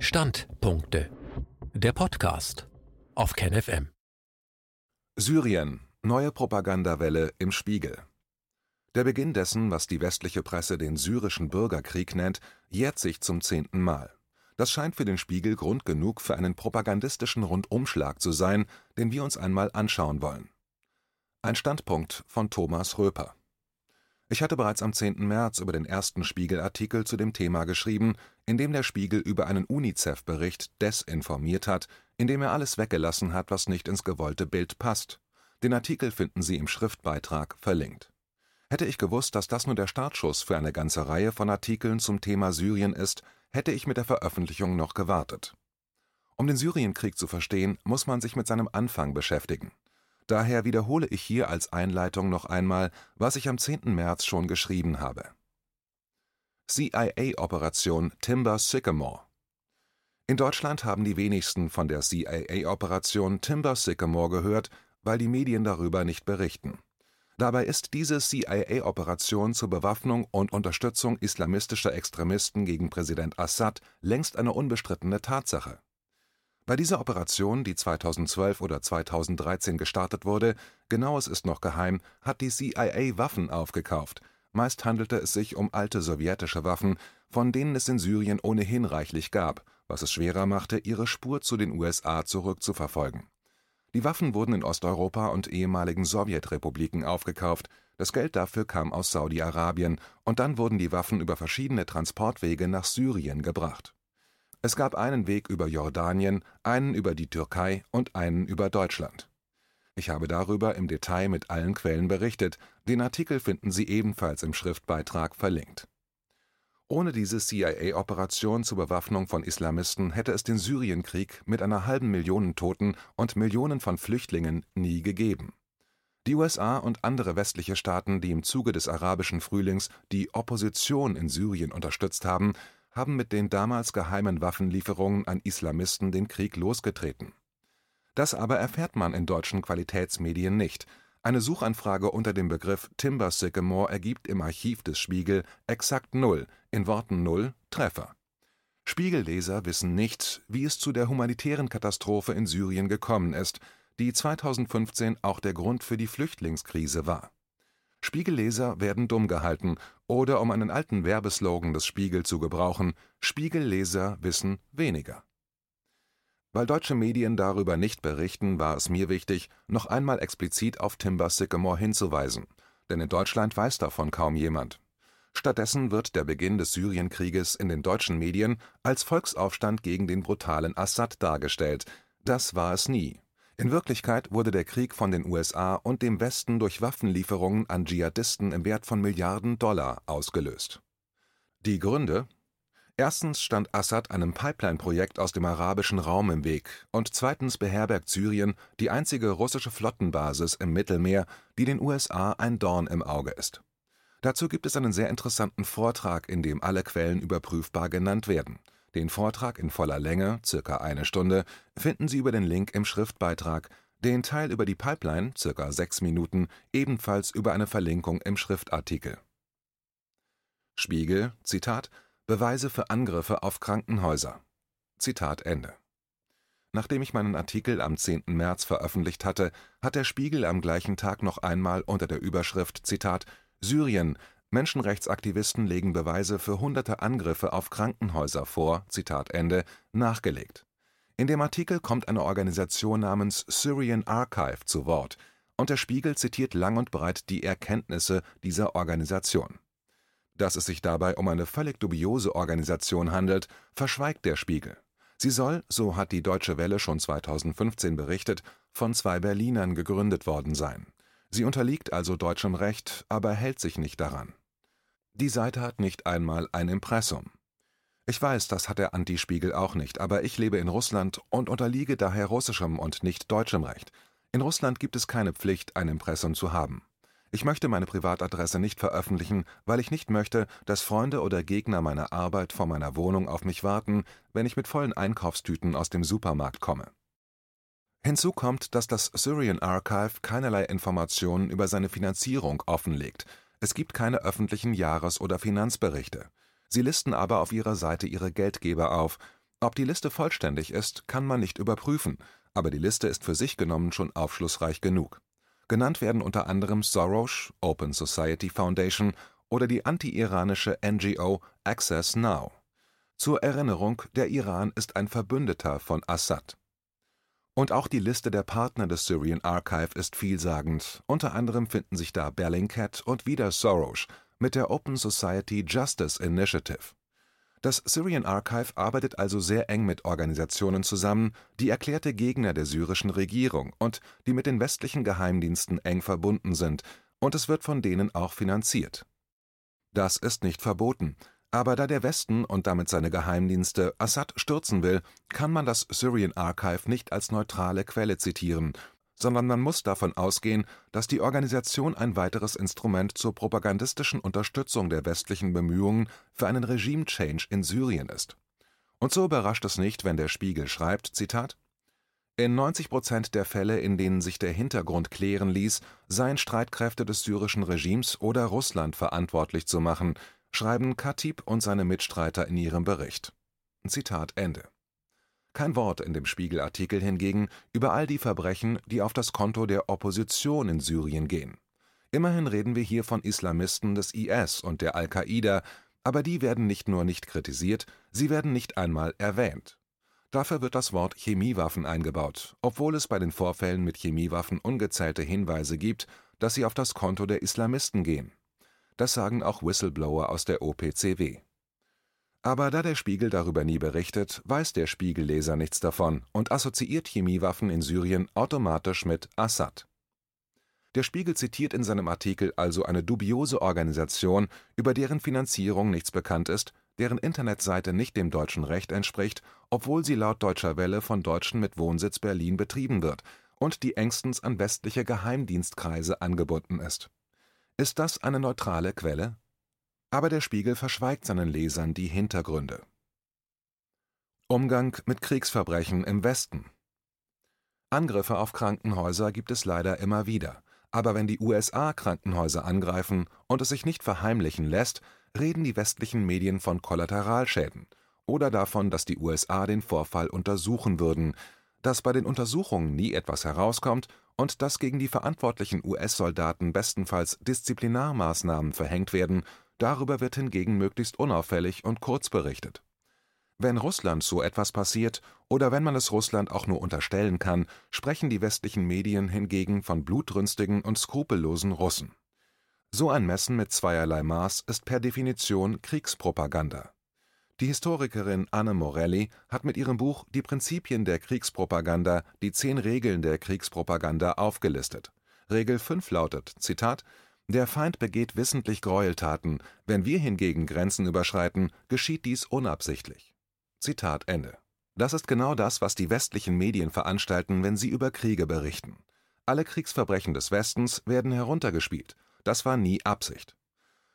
Standpunkte. Der Podcast auf KenFM. Syrien. Neue Propagandawelle im Spiegel. Der Beginn dessen, was die westliche Presse den syrischen Bürgerkrieg nennt, jährt sich zum zehnten Mal. Das scheint für den Spiegel Grund genug für einen propagandistischen Rundumschlag zu sein, den wir uns einmal anschauen wollen. Ein Standpunkt von Thomas Röper. Ich hatte bereits am 10. März über den ersten Spiegel-Artikel zu dem Thema geschrieben, in dem der Spiegel über einen UNICEF-Bericht desinformiert hat, in dem er alles weggelassen hat, was nicht ins gewollte Bild passt. Den Artikel finden Sie im Schriftbeitrag verlinkt. Hätte ich gewusst, dass das nur der Startschuss für eine ganze Reihe von Artikeln zum Thema Syrien ist, hätte ich mit der Veröffentlichung noch gewartet. Um den Syrienkrieg zu verstehen, muss man sich mit seinem Anfang beschäftigen. Daher wiederhole ich hier als Einleitung noch einmal, was ich am 10. März schon geschrieben habe. CIA-Operation Timber Sycamore In Deutschland haben die wenigsten von der CIA-Operation Timber Sycamore gehört, weil die Medien darüber nicht berichten. Dabei ist diese CIA-Operation zur Bewaffnung und Unterstützung islamistischer Extremisten gegen Präsident Assad längst eine unbestrittene Tatsache bei dieser Operation, die 2012 oder 2013 gestartet wurde, genaues ist noch geheim, hat die CIA Waffen aufgekauft. Meist handelte es sich um alte sowjetische Waffen, von denen es in Syrien ohnehin reichlich gab, was es schwerer machte, ihre Spur zu den USA zurückzuverfolgen. Die Waffen wurden in Osteuropa und ehemaligen Sowjetrepubliken aufgekauft, das Geld dafür kam aus Saudi-Arabien, und dann wurden die Waffen über verschiedene Transportwege nach Syrien gebracht es gab einen Weg über Jordanien, einen über die Türkei und einen über Deutschland. Ich habe darüber im Detail mit allen Quellen berichtet, den Artikel finden Sie ebenfalls im Schriftbeitrag verlinkt. Ohne diese CIA-Operation zur Bewaffnung von Islamisten hätte es den Syrienkrieg mit einer halben Million Toten und Millionen von Flüchtlingen nie gegeben. Die USA und andere westliche Staaten, die im Zuge des arabischen Frühlings die Opposition in Syrien unterstützt haben, haben mit den damals geheimen Waffenlieferungen an Islamisten den Krieg losgetreten. Das aber erfährt man in deutschen Qualitätsmedien nicht. Eine Suchanfrage unter dem Begriff Timber Sycamore ergibt im Archiv des Spiegel exakt null, in Worten null, Treffer. Spiegelleser wissen nicht, wie es zu der humanitären Katastrophe in Syrien gekommen ist, die 2015 auch der Grund für die Flüchtlingskrise war. Spiegelleser werden dumm gehalten oder um einen alten Werbeslogan des Spiegel zu gebrauchen, Spiegelleser wissen weniger. Weil deutsche Medien darüber nicht berichten, war es mir wichtig, noch einmal explizit auf Timber Sycamore hinzuweisen, denn in Deutschland weiß davon kaum jemand. Stattdessen wird der Beginn des Syrienkrieges in den deutschen Medien als Volksaufstand gegen den brutalen Assad dargestellt. Das war es nie. In Wirklichkeit wurde der Krieg von den USA und dem Westen durch Waffenlieferungen an Dschihadisten im Wert von Milliarden Dollar ausgelöst. Die Gründe? Erstens stand Assad einem Pipeline-Projekt aus dem arabischen Raum im Weg und zweitens beherbergt Syrien die einzige russische Flottenbasis im Mittelmeer, die den USA ein Dorn im Auge ist. Dazu gibt es einen sehr interessanten Vortrag, in dem alle Quellen überprüfbar genannt werden den Vortrag in voller Länge (circa eine Stunde) finden Sie über den Link im Schriftbeitrag, den Teil über die Pipeline (circa sechs Minuten) ebenfalls über eine Verlinkung im Schriftartikel. Spiegel Zitat Beweise für Angriffe auf Krankenhäuser. Nachdem ich meinen Artikel am 10. März veröffentlicht hatte, hat der Spiegel am gleichen Tag noch einmal unter der Überschrift Zitat Syrien Menschenrechtsaktivisten legen Beweise für hunderte Angriffe auf Krankenhäuser vor Zitat Ende, nachgelegt. In dem Artikel kommt eine Organisation namens Syrian Archive zu Wort, und der Spiegel zitiert lang und breit die Erkenntnisse dieser Organisation. Dass es sich dabei um eine völlig dubiose Organisation handelt, verschweigt der Spiegel. Sie soll, so hat die Deutsche Welle schon 2015 berichtet, von zwei Berlinern gegründet worden sein. Sie unterliegt also deutschem Recht, aber hält sich nicht daran. Die Seite hat nicht einmal ein Impressum. Ich weiß, das hat der Antispiegel auch nicht, aber ich lebe in Russland und unterliege daher russischem und nicht deutschem Recht. In Russland gibt es keine Pflicht, ein Impressum zu haben. Ich möchte meine Privatadresse nicht veröffentlichen, weil ich nicht möchte, dass Freunde oder Gegner meiner Arbeit vor meiner Wohnung auf mich warten, wenn ich mit vollen Einkaufstüten aus dem Supermarkt komme. Hinzu kommt, dass das Syrian Archive keinerlei Informationen über seine Finanzierung offenlegt. Es gibt keine öffentlichen Jahres- oder Finanzberichte. Sie listen aber auf ihrer Seite ihre Geldgeber auf. Ob die Liste vollständig ist, kann man nicht überprüfen, aber die Liste ist für sich genommen schon aufschlussreich genug. Genannt werden unter anderem Soros (Open Society Foundation) oder die anti-iranische NGO Access Now. Zur Erinnerung, der Iran ist ein Verbündeter von Assad. Und auch die Liste der Partner des Syrian Archive ist vielsagend, unter anderem finden sich da Bellingcat und wieder Soros mit der Open Society Justice Initiative. Das Syrian Archive arbeitet also sehr eng mit Organisationen zusammen, die erklärte Gegner der syrischen Regierung und die mit den westlichen Geheimdiensten eng verbunden sind, und es wird von denen auch finanziert. Das ist nicht verboten, aber da der Westen und damit seine Geheimdienste Assad stürzen will, kann man das Syrian Archive nicht als neutrale Quelle zitieren, sondern man muss davon ausgehen, dass die Organisation ein weiteres Instrument zur propagandistischen Unterstützung der westlichen Bemühungen für einen Regime-Change in Syrien ist. Und so überrascht es nicht, wenn der Spiegel schreibt: Zitat in 90 Prozent der Fälle, in denen sich der Hintergrund klären ließ, seien Streitkräfte des syrischen Regimes oder Russland verantwortlich zu machen, schreiben Khatib und seine Mitstreiter in ihrem Bericht. Zitat Ende. Kein Wort in dem Spiegel-Artikel hingegen über all die Verbrechen, die auf das Konto der Opposition in Syrien gehen. Immerhin reden wir hier von Islamisten des IS und der Al-Qaida, aber die werden nicht nur nicht kritisiert, sie werden nicht einmal erwähnt. Dafür wird das Wort Chemiewaffen eingebaut, obwohl es bei den Vorfällen mit Chemiewaffen ungezählte Hinweise gibt, dass sie auf das Konto der Islamisten gehen. Das sagen auch Whistleblower aus der OPCW. Aber da der Spiegel darüber nie berichtet, weiß der Spiegelleser nichts davon und assoziiert Chemiewaffen in Syrien automatisch mit Assad. Der Spiegel zitiert in seinem Artikel also eine dubiose Organisation, über deren Finanzierung nichts bekannt ist, deren Internetseite nicht dem deutschen Recht entspricht, obwohl sie laut Deutscher Welle von Deutschen mit Wohnsitz Berlin betrieben wird und die engstens an westliche Geheimdienstkreise angebunden ist ist das eine neutrale Quelle? Aber der Spiegel verschweigt seinen Lesern die Hintergründe. Umgang mit Kriegsverbrechen im Westen Angriffe auf Krankenhäuser gibt es leider immer wieder, aber wenn die USA Krankenhäuser angreifen und es sich nicht verheimlichen lässt, reden die westlichen Medien von Kollateralschäden oder davon, dass die USA den Vorfall untersuchen würden, dass bei den Untersuchungen nie etwas herauskommt und dass gegen die verantwortlichen US-Soldaten bestenfalls Disziplinarmaßnahmen verhängt werden, darüber wird hingegen möglichst unauffällig und kurz berichtet. Wenn Russland so etwas passiert oder wenn man es Russland auch nur unterstellen kann, sprechen die westlichen Medien hingegen von blutrünstigen und skrupellosen Russen. So ein Messen mit zweierlei Maß ist per Definition Kriegspropaganda die Historikerin Anne Morelli hat mit ihrem Buch Die Prinzipien der Kriegspropaganda die zehn Regeln der Kriegspropaganda aufgelistet. Regel 5 lautet: Zitat Der Feind begeht wissentlich Gräueltaten, wenn wir hingegen Grenzen überschreiten, geschieht dies unabsichtlich. Zitat Ende. Das ist genau das, was die westlichen Medien veranstalten, wenn sie über Kriege berichten. Alle Kriegsverbrechen des Westens werden heruntergespielt. Das war nie Absicht.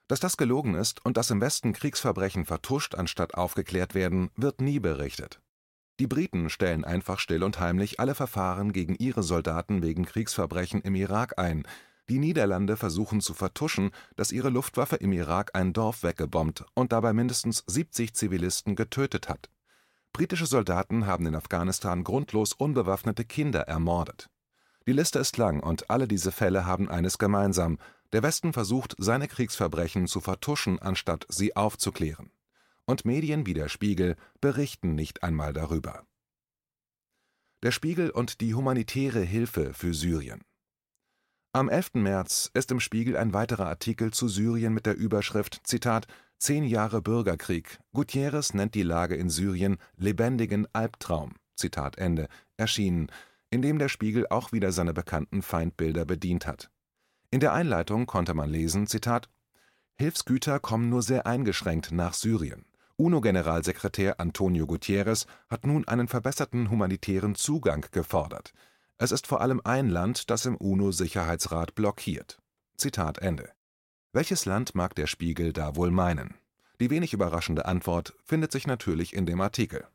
Dass das gelogen ist und dass im Westen Kriegsverbrechen vertuscht anstatt aufgeklärt werden, wird nie berichtet. Die Briten stellen einfach still und heimlich alle Verfahren gegen ihre Soldaten wegen Kriegsverbrechen im Irak ein, die Niederlande versuchen zu vertuschen, dass ihre Luftwaffe im Irak ein Dorf weggebombt und dabei mindestens 70 Zivilisten getötet hat. Britische Soldaten haben in Afghanistan grundlos unbewaffnete Kinder ermordet. Die Liste ist lang und alle diese Fälle haben eines gemeinsam, der Westen versucht, seine Kriegsverbrechen zu vertuschen, anstatt sie aufzuklären. Und Medien wie der Spiegel berichten nicht einmal darüber. Der Spiegel und die humanitäre Hilfe für Syrien. Am 11. März ist im Spiegel ein weiterer Artikel zu Syrien mit der Überschrift Zitat Zehn Jahre Bürgerkrieg. Gutierrez nennt die Lage in Syrien lebendigen Albtraum. Zitat Ende. Erschienen, in dem der Spiegel auch wieder seine bekannten Feindbilder bedient hat. In der Einleitung konnte man lesen: Zitat, Hilfsgüter kommen nur sehr eingeschränkt nach Syrien. UNO-Generalsekretär Antonio Guterres hat nun einen verbesserten humanitären Zugang gefordert. Es ist vor allem ein Land, das im UNO-Sicherheitsrat blockiert. Zitat Ende. Welches Land mag der Spiegel da wohl meinen? Die wenig überraschende Antwort findet sich natürlich in dem Artikel.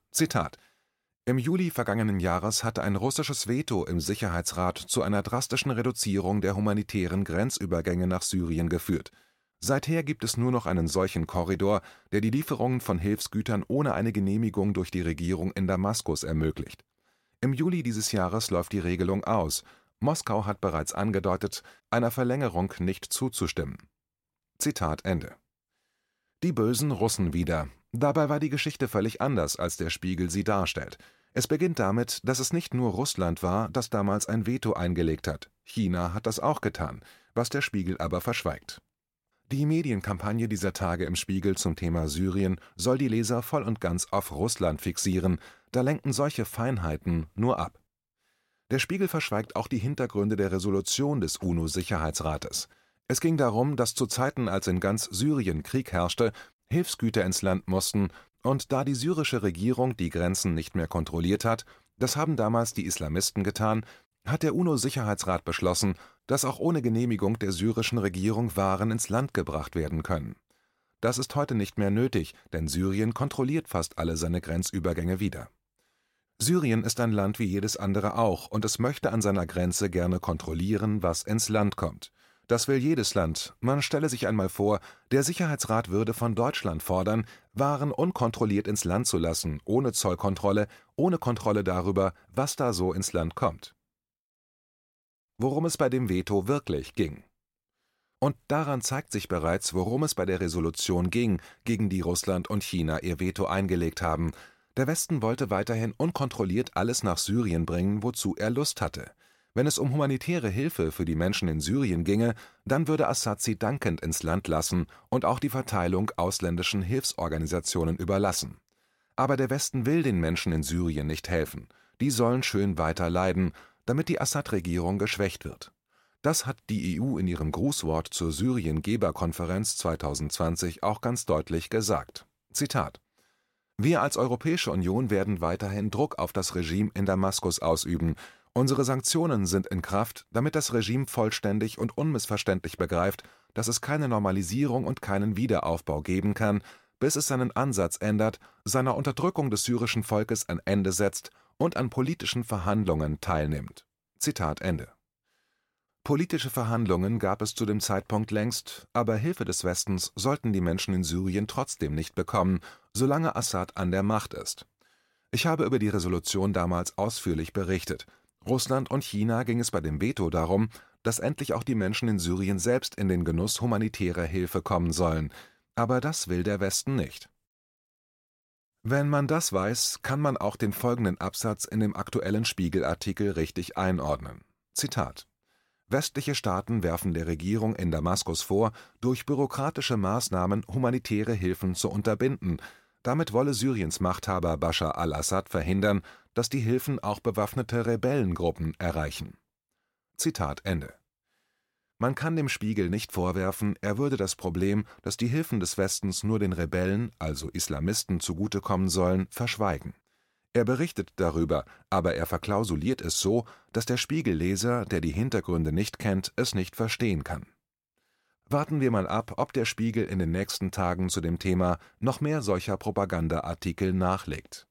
Im Juli vergangenen Jahres hatte ein russisches Veto im Sicherheitsrat zu einer drastischen Reduzierung der humanitären Grenzübergänge nach Syrien geführt. Seither gibt es nur noch einen solchen Korridor, der die Lieferungen von Hilfsgütern ohne eine Genehmigung durch die Regierung in Damaskus ermöglicht. Im Juli dieses Jahres läuft die Regelung aus. Moskau hat bereits angedeutet, einer Verlängerung nicht zuzustimmen. Zitat Ende. Die bösen Russen wieder. Dabei war die Geschichte völlig anders, als der Spiegel sie darstellt. Es beginnt damit, dass es nicht nur Russland war, das damals ein Veto eingelegt hat. China hat das auch getan, was der Spiegel aber verschweigt. Die Medienkampagne dieser Tage im Spiegel zum Thema Syrien soll die Leser voll und ganz auf Russland fixieren, da lenken solche Feinheiten nur ab. Der Spiegel verschweigt auch die Hintergründe der Resolution des UNO-Sicherheitsrates. Es ging darum, dass zu Zeiten, als in ganz Syrien Krieg herrschte, Hilfsgüter ins Land mussten, und da die syrische Regierung die Grenzen nicht mehr kontrolliert hat, das haben damals die Islamisten getan, hat der UNO-Sicherheitsrat beschlossen, dass auch ohne Genehmigung der syrischen Regierung Waren ins Land gebracht werden können. Das ist heute nicht mehr nötig, denn Syrien kontrolliert fast alle seine Grenzübergänge wieder. Syrien ist ein Land wie jedes andere auch, und es möchte an seiner Grenze gerne kontrollieren, was ins Land kommt. Das will jedes Land. Man stelle sich einmal vor, der Sicherheitsrat würde von Deutschland fordern, Waren unkontrolliert ins Land zu lassen, ohne Zollkontrolle, ohne Kontrolle darüber, was da so ins Land kommt worum es bei dem Veto wirklich ging. Und daran zeigt sich bereits, worum es bei der Resolution ging, gegen die Russland und China ihr Veto eingelegt haben. Der Westen wollte weiterhin unkontrolliert alles nach Syrien bringen, wozu er Lust hatte. Wenn es um humanitäre Hilfe für die Menschen in Syrien ginge, dann würde Assad sie dankend ins Land lassen und auch die Verteilung ausländischen Hilfsorganisationen überlassen. Aber der Westen will den Menschen in Syrien nicht helfen. Die sollen schön weiter leiden, damit die Assad-Regierung geschwächt wird. Das hat die EU in ihrem Grußwort zur Syrien-Geberkonferenz 2020 auch ganz deutlich gesagt. Zitat Wir als Europäische Union werden weiterhin Druck auf das Regime in Damaskus ausüben. Unsere Sanktionen sind in Kraft, damit das Regime vollständig und unmissverständlich begreift, dass es keine Normalisierung und keinen Wiederaufbau geben kann, bis es seinen Ansatz ändert, seiner Unterdrückung des syrischen Volkes ein Ende setzt und an politischen Verhandlungen teilnimmt. Zitat Ende. Politische Verhandlungen gab es zu dem Zeitpunkt längst, aber Hilfe des Westens sollten die Menschen in Syrien trotzdem nicht bekommen, solange Assad an der Macht ist. Ich habe über die Resolution damals ausführlich berichtet. Russland und China ging es bei dem Veto darum, dass endlich auch die Menschen in Syrien selbst in den Genuss humanitärer Hilfe kommen sollen. Aber das will der Westen nicht. Wenn man das weiß, kann man auch den folgenden Absatz in dem aktuellen Spiegel-Artikel richtig einordnen. Zitat Westliche Staaten werfen der Regierung in Damaskus vor, durch bürokratische Maßnahmen humanitäre Hilfen zu unterbinden. Damit wolle Syriens Machthaber Bashar al-Assad verhindern, dass die Hilfen auch bewaffnete Rebellengruppen erreichen. Zitat Ende man kann dem Spiegel nicht vorwerfen, er würde das Problem, dass die Hilfen des Westens nur den Rebellen, also Islamisten, zugutekommen sollen, verschweigen. Er berichtet darüber, aber er verklausuliert es so, dass der Spiegelleser, der die Hintergründe nicht kennt, es nicht verstehen kann. Warten wir mal ab, ob der Spiegel in den nächsten Tagen zu dem Thema noch mehr solcher Propagandaartikel nachlegt